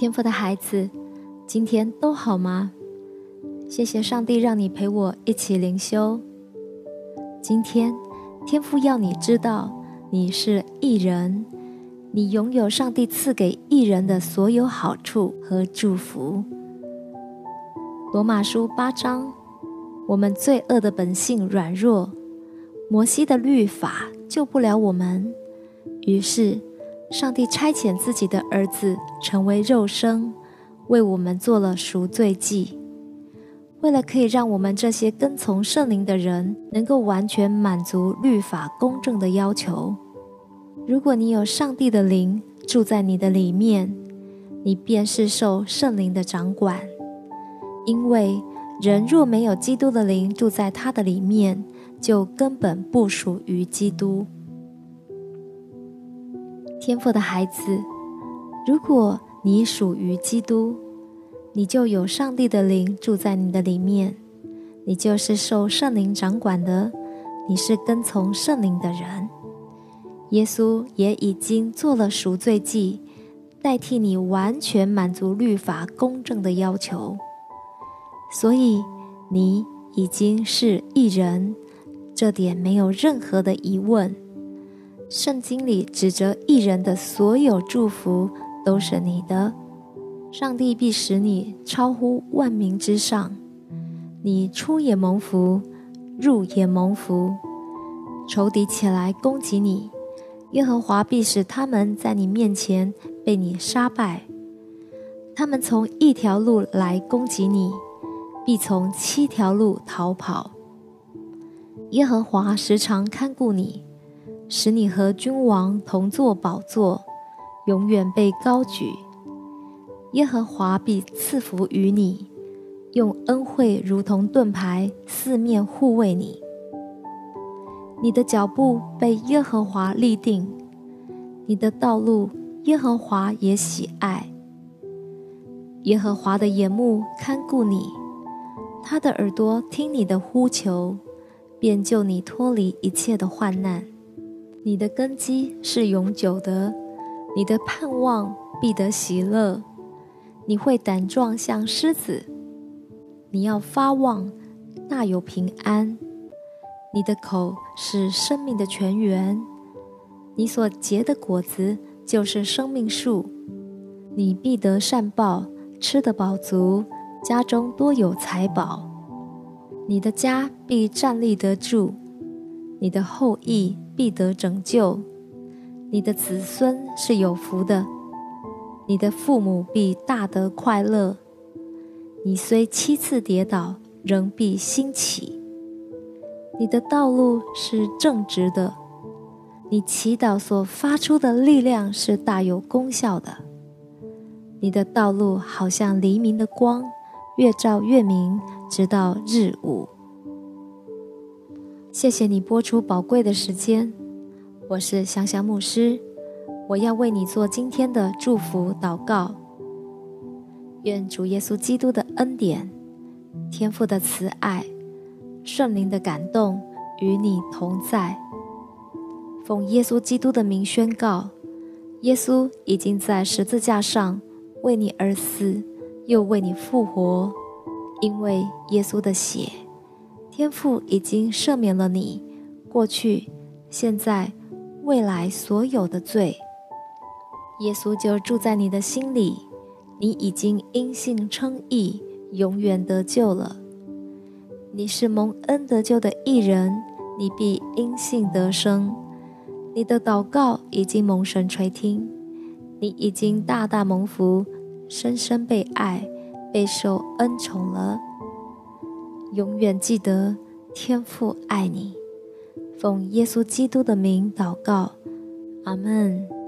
天父的孩子，今天都好吗？谢谢上帝让你陪我一起灵修。今天，天父要你知道，你是艺人，你拥有上帝赐给艺人的所有好处和祝福。罗马书八章，我们罪恶的本性软弱，摩西的律法救不了我们，于是。上帝差遣自己的儿子成为肉身，为我们做了赎罪祭。为了可以让我们这些跟从圣灵的人能够完全满足律法公正的要求，如果你有上帝的灵住在你的里面，你便是受圣灵的掌管。因为人若没有基督的灵住在他的里面，就根本不属于基督。天赋的孩子，如果你属于基督，你就有上帝的灵住在你的里面，你就是受圣灵掌管的，你是跟从圣灵的人。耶稣也已经做了赎罪祭，代替你完全满足律法公正的要求，所以你已经是一人，这点没有任何的疑问。圣经里指着一人的所有祝福都是你的，上帝必使你超乎万民之上。你出也蒙福，入也蒙福。仇敌起来攻击你，耶和华必使他们在你面前被你杀败。他们从一条路来攻击你，必从七条路逃跑。耶和华时常看顾你。使你和君王同坐宝座，永远被高举。耶和华必赐福于你，用恩惠如同盾牌，四面护卫你。你的脚步被耶和华立定，你的道路耶和华也喜爱。耶和华的眼目看顾你，他的耳朵听你的呼求，便救你脱离一切的患难。你的根基是永久的，你的盼望必得喜乐。你会胆壮像狮子，你要发旺，大有平安。你的口是生命的泉源，你所结的果子就是生命树。你必得善报，吃得饱足，家中多有财宝。你的家必站立得住，你的后裔。必得拯救，你的子孙是有福的，你的父母必大得快乐。你虽七次跌倒，仍必兴起。你的道路是正直的，你祈祷所发出的力量是大有功效的。你的道路好像黎明的光，越照越明，直到日午。谢谢你播出宝贵的时间，我是香香牧师，我要为你做今天的祝福祷告。愿主耶稣基督的恩典、天父的慈爱、圣灵的感动与你同在。奉耶稣基督的名宣告：耶稣已经在十字架上为你而死，又为你复活，因为耶稣的血。天父已经赦免了你过去、现在、未来所有的罪。耶稣就住在你的心里，你已经因信称义，永远得救了。你是蒙恩得救的义人，你必因信得生。你的祷告已经蒙神垂听，你已经大大蒙福，深深被爱，备受恩宠了。永远记得，天父爱你。奉耶稣基督的名祷告，阿门。